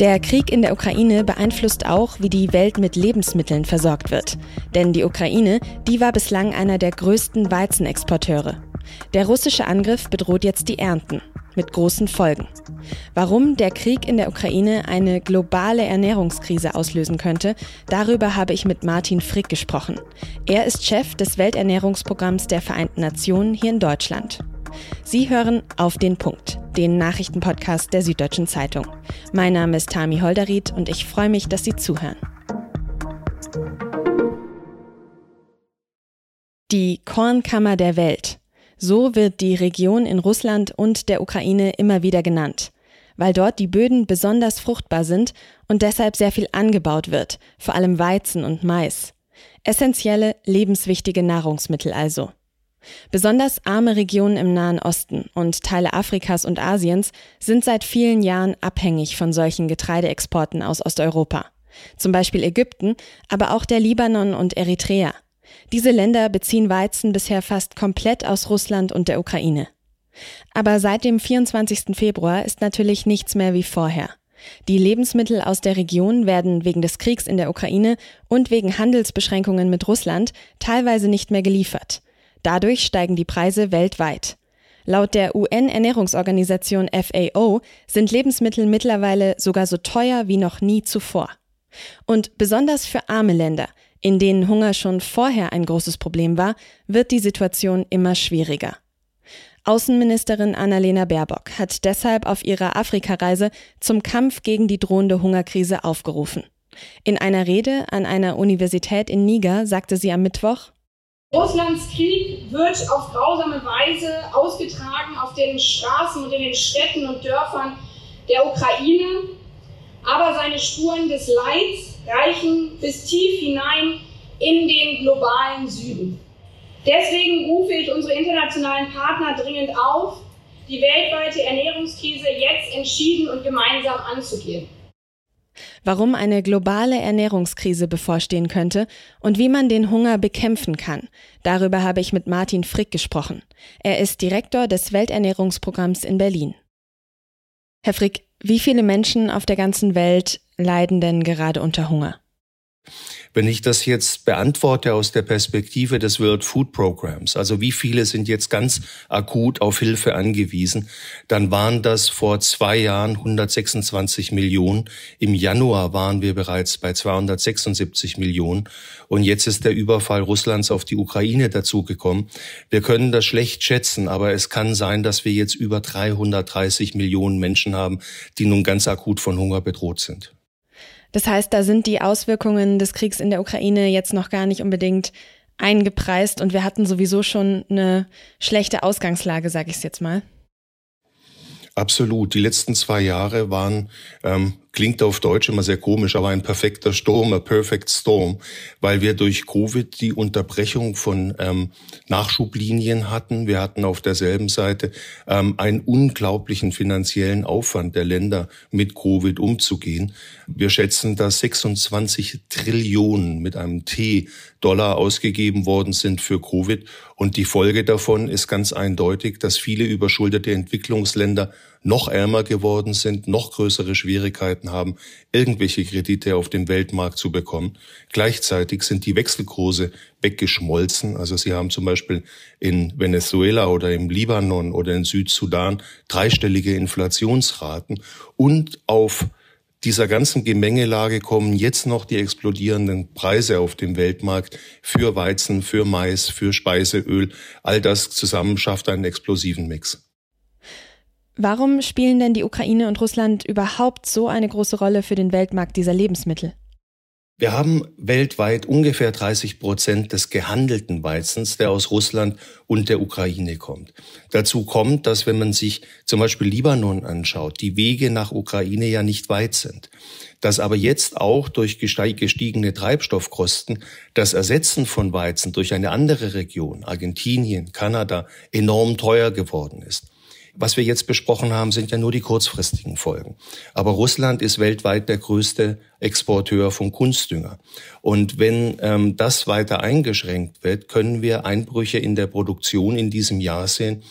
Der Krieg in der Ukraine beeinflusst auch, wie die Welt mit Lebensmitteln versorgt wird. Denn die Ukraine, die war bislang einer der größten Weizenexporteure. Der russische Angriff bedroht jetzt die Ernten mit großen Folgen. Warum der Krieg in der Ukraine eine globale Ernährungskrise auslösen könnte, darüber habe ich mit Martin Frick gesprochen. Er ist Chef des Welternährungsprogramms der Vereinten Nationen hier in Deutschland. Sie hören auf den Punkt, den Nachrichtenpodcast der Süddeutschen Zeitung. Mein Name ist Tami Holderried und ich freue mich, dass Sie zuhören. Die Kornkammer der Welt. So wird die Region in Russland und der Ukraine immer wieder genannt, weil dort die Böden besonders fruchtbar sind und deshalb sehr viel angebaut wird, vor allem Weizen und Mais. Essentielle, lebenswichtige Nahrungsmittel also. Besonders arme Regionen im Nahen Osten und Teile Afrikas und Asiens sind seit vielen Jahren abhängig von solchen Getreideexporten aus Osteuropa. Zum Beispiel Ägypten, aber auch der Libanon und Eritrea. Diese Länder beziehen Weizen bisher fast komplett aus Russland und der Ukraine. Aber seit dem 24. Februar ist natürlich nichts mehr wie vorher. Die Lebensmittel aus der Region werden wegen des Kriegs in der Ukraine und wegen Handelsbeschränkungen mit Russland teilweise nicht mehr geliefert. Dadurch steigen die Preise weltweit. Laut der UN-Ernährungsorganisation FAO sind Lebensmittel mittlerweile sogar so teuer wie noch nie zuvor. Und besonders für arme Länder, in denen Hunger schon vorher ein großes Problem war, wird die Situation immer schwieriger. Außenministerin Annalena Baerbock hat deshalb auf ihrer Afrikareise zum Kampf gegen die drohende Hungerkrise aufgerufen. In einer Rede an einer Universität in Niger sagte sie am Mittwoch, Russlands Krieg wird auf grausame Weise ausgetragen auf den Straßen und in den Städten und Dörfern der Ukraine, aber seine Spuren des Leids reichen bis tief hinein in den globalen Süden. Deswegen rufe ich unsere internationalen Partner dringend auf, die weltweite Ernährungskrise jetzt entschieden und gemeinsam anzugehen warum eine globale Ernährungskrise bevorstehen könnte und wie man den Hunger bekämpfen kann. Darüber habe ich mit Martin Frick gesprochen. Er ist Direktor des Welternährungsprogramms in Berlin. Herr Frick, wie viele Menschen auf der ganzen Welt leiden denn gerade unter Hunger? Wenn ich das jetzt beantworte aus der Perspektive des World Food Programs, also wie viele sind jetzt ganz akut auf Hilfe angewiesen, dann waren das vor zwei Jahren 126 Millionen. Im Januar waren wir bereits bei 276 Millionen. Und jetzt ist der Überfall Russlands auf die Ukraine dazugekommen. Wir können das schlecht schätzen, aber es kann sein, dass wir jetzt über 330 Millionen Menschen haben, die nun ganz akut von Hunger bedroht sind. Das heißt, da sind die Auswirkungen des Kriegs in der Ukraine jetzt noch gar nicht unbedingt eingepreist und wir hatten sowieso schon eine schlechte Ausgangslage, sage ich es jetzt mal. Absolut. Die letzten zwei Jahre waren ähm, klingt auf Deutsch immer sehr komisch, aber ein perfekter Sturm, a perfect storm, weil wir durch Covid die Unterbrechung von ähm, Nachschublinien hatten. Wir hatten auf derselben Seite ähm, einen unglaublichen finanziellen Aufwand der Länder, mit Covid umzugehen. Wir schätzen, dass 26 Trillionen mit einem T Dollar ausgegeben worden sind für Covid. Und die Folge davon ist ganz eindeutig, dass viele überschuldete Entwicklungsländer noch ärmer geworden sind, noch größere Schwierigkeiten haben, irgendwelche Kredite auf dem Weltmarkt zu bekommen. Gleichzeitig sind die Wechselkurse weggeschmolzen. Also sie haben zum Beispiel in Venezuela oder im Libanon oder in Südsudan dreistellige Inflationsraten und auf dieser ganzen Gemengelage kommen jetzt noch die explodierenden Preise auf dem Weltmarkt für Weizen, für Mais, für Speiseöl. All das zusammen schafft einen explosiven Mix. Warum spielen denn die Ukraine und Russland überhaupt so eine große Rolle für den Weltmarkt dieser Lebensmittel? Wir haben weltweit ungefähr 30 Prozent des gehandelten Weizens, der aus Russland und der Ukraine kommt. Dazu kommt, dass wenn man sich zum Beispiel Libanon anschaut, die Wege nach Ukraine ja nicht weit sind. Dass aber jetzt auch durch gestiegene Treibstoffkosten das Ersetzen von Weizen durch eine andere Region, Argentinien, Kanada, enorm teuer geworden ist. Was wir jetzt besprochen haben, sind ja nur die kurzfristigen Folgen. Aber Russland ist weltweit der größte Exporteur von Kunstdünger. Und wenn ähm, das weiter eingeschränkt wird, können wir Einbrüche in der Produktion in diesem Jahr sehen.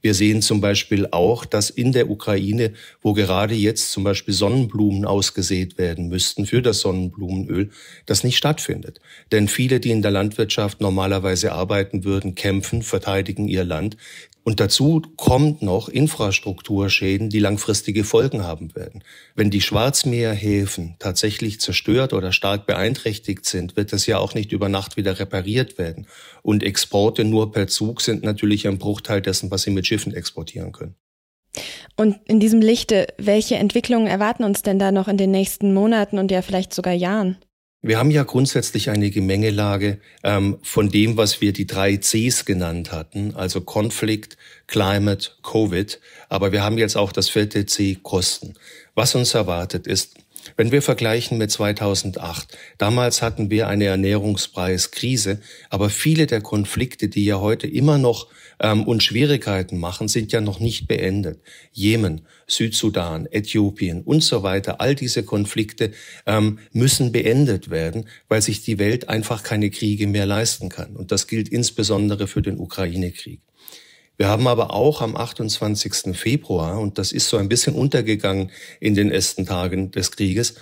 Wir sehen zum Beispiel auch, dass in der Ukraine, wo gerade jetzt zum Beispiel Sonnenblumen ausgesät werden müssten für das Sonnenblumenöl, das nicht stattfindet. Denn viele, die in der Landwirtschaft normalerweise arbeiten würden, kämpfen, verteidigen ihr Land. Und dazu kommt noch Infrastrukturschäden, die langfristige Folgen haben werden. Wenn die Schwarzmeerhäfen tatsächlich zerstört oder stark beeinträchtigt sind, wird das ja auch nicht über Nacht wieder repariert werden. Und Exporte nur per Zug sind natürlich ein Bruchteil dessen, was sie mit Schiffen exportieren können. Und in diesem Lichte, welche Entwicklungen erwarten uns denn da noch in den nächsten Monaten und ja vielleicht sogar Jahren? Wir haben ja grundsätzlich eine Gemengelage ähm, von dem, was wir die drei Cs genannt hatten, also Conflict, Climate, Covid. Aber wir haben jetzt auch das vierte C, Kosten. Was uns erwartet ist, wenn wir vergleichen mit 2008, damals hatten wir eine Ernährungspreiskrise, aber viele der Konflikte, die ja heute immer noch ähm, uns Schwierigkeiten machen, sind ja noch nicht beendet. Jemen, Südsudan, Äthiopien und so weiter, all diese Konflikte ähm, müssen beendet werden, weil sich die Welt einfach keine Kriege mehr leisten kann. Und das gilt insbesondere für den Ukraine-Krieg. Wir haben aber auch am 28. Februar, und das ist so ein bisschen untergegangen in den ersten Tagen des Krieges,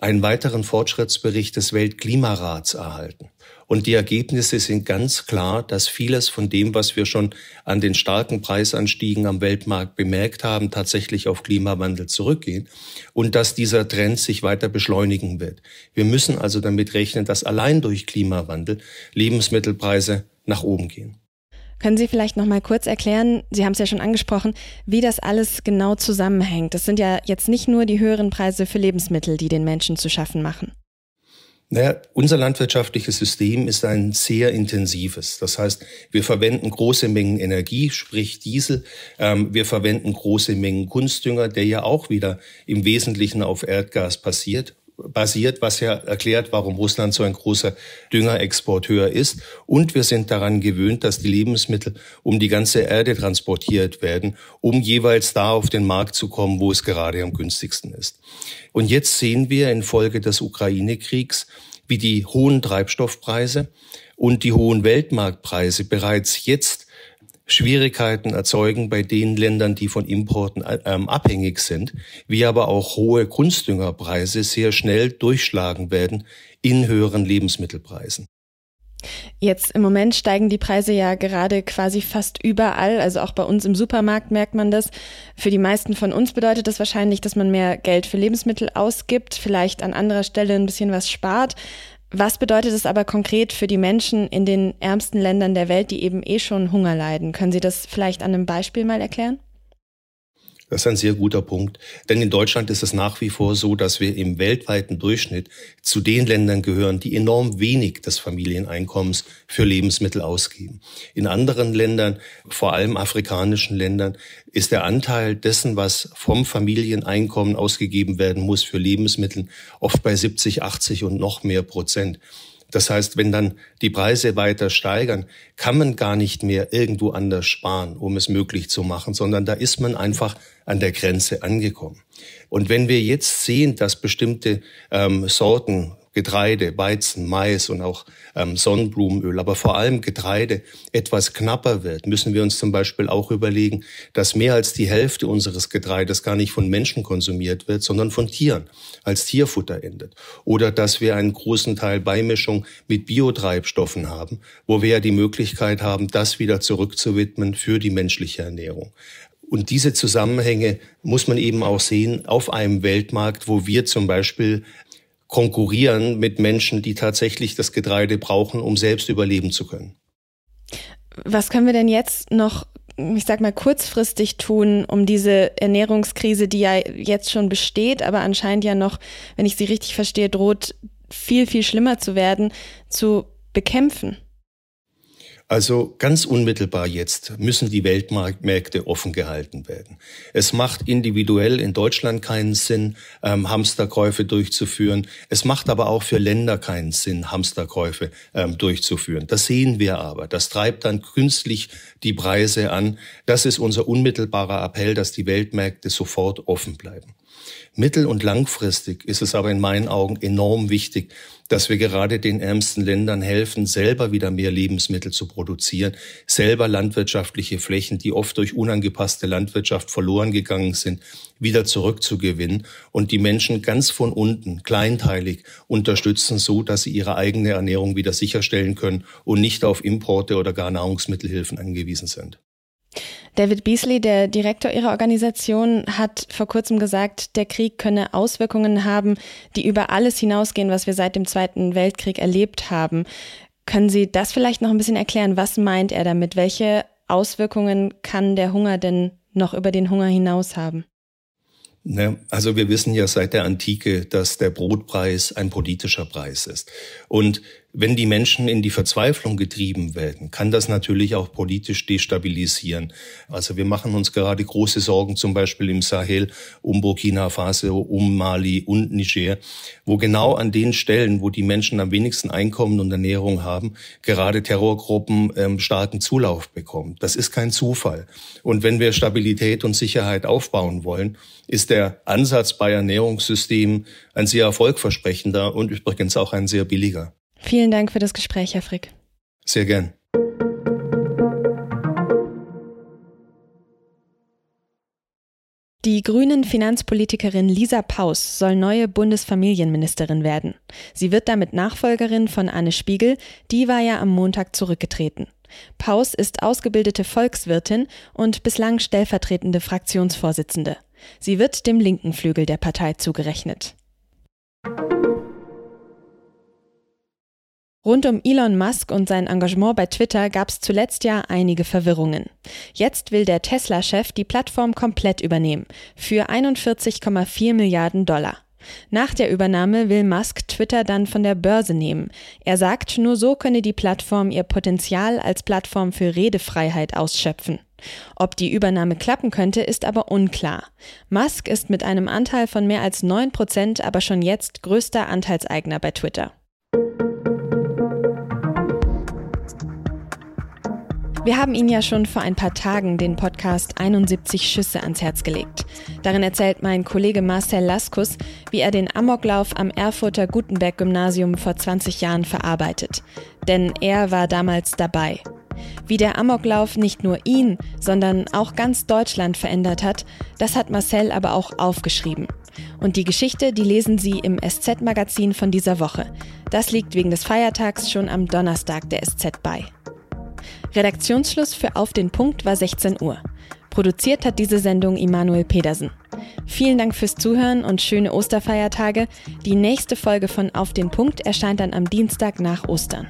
einen weiteren Fortschrittsbericht des Weltklimarats erhalten. Und die Ergebnisse sind ganz klar, dass vieles von dem, was wir schon an den starken Preisanstiegen am Weltmarkt bemerkt haben, tatsächlich auf Klimawandel zurückgehen und dass dieser Trend sich weiter beschleunigen wird. Wir müssen also damit rechnen, dass allein durch Klimawandel Lebensmittelpreise nach oben gehen. Können Sie vielleicht noch mal kurz erklären, Sie haben es ja schon angesprochen, wie das alles genau zusammenhängt? Das sind ja jetzt nicht nur die höheren Preise für Lebensmittel, die den Menschen zu schaffen machen. Naja, unser landwirtschaftliches System ist ein sehr intensives. Das heißt, wir verwenden große Mengen Energie, sprich Diesel. Ähm, wir verwenden große Mengen Kunstdünger, der ja auch wieder im Wesentlichen auf Erdgas passiert basiert, was ja erklärt, warum Russland so ein großer Düngerexporteur ist. Und wir sind daran gewöhnt, dass die Lebensmittel um die ganze Erde transportiert werden, um jeweils da auf den Markt zu kommen, wo es gerade am günstigsten ist. Und jetzt sehen wir infolge des Ukraine-Kriegs, wie die hohen Treibstoffpreise und die hohen Weltmarktpreise bereits jetzt Schwierigkeiten erzeugen bei den Ländern, die von Importen ähm, abhängig sind, wie aber auch hohe Kunstdüngerpreise sehr schnell durchschlagen werden in höheren Lebensmittelpreisen. Jetzt im Moment steigen die Preise ja gerade quasi fast überall, also auch bei uns im Supermarkt merkt man das. Für die meisten von uns bedeutet das wahrscheinlich, dass man mehr Geld für Lebensmittel ausgibt, vielleicht an anderer Stelle ein bisschen was spart. Was bedeutet es aber konkret für die Menschen in den ärmsten Ländern der Welt, die eben eh schon Hunger leiden? Können Sie das vielleicht an einem Beispiel mal erklären? Das ist ein sehr guter Punkt. Denn in Deutschland ist es nach wie vor so, dass wir im weltweiten Durchschnitt zu den Ländern gehören, die enorm wenig des Familieneinkommens für Lebensmittel ausgeben. In anderen Ländern, vor allem afrikanischen Ländern, ist der Anteil dessen, was vom Familieneinkommen ausgegeben werden muss für Lebensmittel, oft bei 70, 80 und noch mehr Prozent. Das heißt, wenn dann die Preise weiter steigern, kann man gar nicht mehr irgendwo anders sparen, um es möglich zu machen, sondern da ist man einfach an der Grenze angekommen. Und wenn wir jetzt sehen, dass bestimmte ähm, Sorten Getreide, Weizen, Mais und auch ähm, Sonnenblumenöl, aber vor allem Getreide etwas knapper wird, müssen wir uns zum Beispiel auch überlegen, dass mehr als die Hälfte unseres Getreides gar nicht von Menschen konsumiert wird, sondern von Tieren, als Tierfutter endet. Oder dass wir einen großen Teil Beimischung mit Biotreibstoffen haben, wo wir ja die Möglichkeit haben, das wieder zurückzuwidmen für die menschliche Ernährung. Und diese Zusammenhänge muss man eben auch sehen auf einem Weltmarkt, wo wir zum Beispiel konkurrieren mit Menschen, die tatsächlich das Getreide brauchen, um selbst überleben zu können. Was können wir denn jetzt noch, ich sag mal, kurzfristig tun, um diese Ernährungskrise, die ja jetzt schon besteht, aber anscheinend ja noch, wenn ich sie richtig verstehe, droht viel, viel schlimmer zu werden, zu bekämpfen? Also ganz unmittelbar jetzt müssen die Weltmärkte offen gehalten werden. Es macht individuell in Deutschland keinen Sinn, ähm, Hamsterkäufe durchzuführen. Es macht aber auch für Länder keinen Sinn, Hamsterkäufe ähm, durchzuführen. Das sehen wir aber. Das treibt dann künstlich die Preise an. Das ist unser unmittelbarer Appell, dass die Weltmärkte sofort offen bleiben. Mittel- und langfristig ist es aber in meinen Augen enorm wichtig, dass wir gerade den ärmsten Ländern helfen, selber wieder mehr Lebensmittel zu produzieren, selber landwirtschaftliche Flächen, die oft durch unangepasste Landwirtschaft verloren gegangen sind, wieder zurückzugewinnen und die Menschen ganz von unten, kleinteilig unterstützen, so dass sie ihre eigene Ernährung wieder sicherstellen können und nicht auf Importe oder gar Nahrungsmittelhilfen angewiesen sind. David Beasley, der Direktor ihrer Organisation, hat vor kurzem gesagt, der Krieg könne Auswirkungen haben, die über alles hinausgehen, was wir seit dem Zweiten Weltkrieg erlebt haben. Können Sie das vielleicht noch ein bisschen erklären? Was meint er damit? Welche Auswirkungen kann der Hunger denn noch über den Hunger hinaus haben? Ne, also wir wissen ja seit der Antike, dass der Brotpreis ein politischer Preis ist. Und wenn die Menschen in die Verzweiflung getrieben werden, kann das natürlich auch politisch destabilisieren. Also wir machen uns gerade große Sorgen zum Beispiel im Sahel um Burkina Faso, um Mali und Niger, wo genau an den Stellen, wo die Menschen am wenigsten Einkommen und Ernährung haben, gerade Terrorgruppen ähm, starken Zulauf bekommen. Das ist kein Zufall. Und wenn wir Stabilität und Sicherheit aufbauen wollen, ist der Ansatz bei Ernährungssystemen ein sehr erfolgversprechender und übrigens auch ein sehr billiger. Vielen Dank für das Gespräch, Herr Frick. Sehr gern. Die grünen Finanzpolitikerin Lisa Paus soll neue Bundesfamilienministerin werden. Sie wird damit Nachfolgerin von Anne Spiegel, die war ja am Montag zurückgetreten. Paus ist ausgebildete Volkswirtin und bislang stellvertretende Fraktionsvorsitzende. Sie wird dem linken Flügel der Partei zugerechnet. Rund um Elon Musk und sein Engagement bei Twitter gab es zuletzt ja einige Verwirrungen. Jetzt will der Tesla-Chef die Plattform komplett übernehmen, für 41,4 Milliarden Dollar. Nach der Übernahme will Musk Twitter dann von der Börse nehmen. Er sagt, nur so könne die Plattform ihr Potenzial als Plattform für Redefreiheit ausschöpfen. Ob die Übernahme klappen könnte, ist aber unklar. Musk ist mit einem Anteil von mehr als 9 Prozent aber schon jetzt größter Anteilseigner bei Twitter. Wir haben Ihnen ja schon vor ein paar Tagen den Podcast 71 Schüsse ans Herz gelegt. Darin erzählt mein Kollege Marcel Laskus, wie er den Amoklauf am Erfurter Gutenberg-Gymnasium vor 20 Jahren verarbeitet. Denn er war damals dabei. Wie der Amoklauf nicht nur ihn, sondern auch ganz Deutschland verändert hat, das hat Marcel aber auch aufgeschrieben. Und die Geschichte, die lesen Sie im SZ-Magazin von dieser Woche. Das liegt wegen des Feiertags schon am Donnerstag der SZ bei. Redaktionsschluss für Auf den Punkt war 16 Uhr. Produziert hat diese Sendung Immanuel Pedersen. Vielen Dank fürs Zuhören und schöne Osterfeiertage. Die nächste Folge von Auf den Punkt erscheint dann am Dienstag nach Ostern.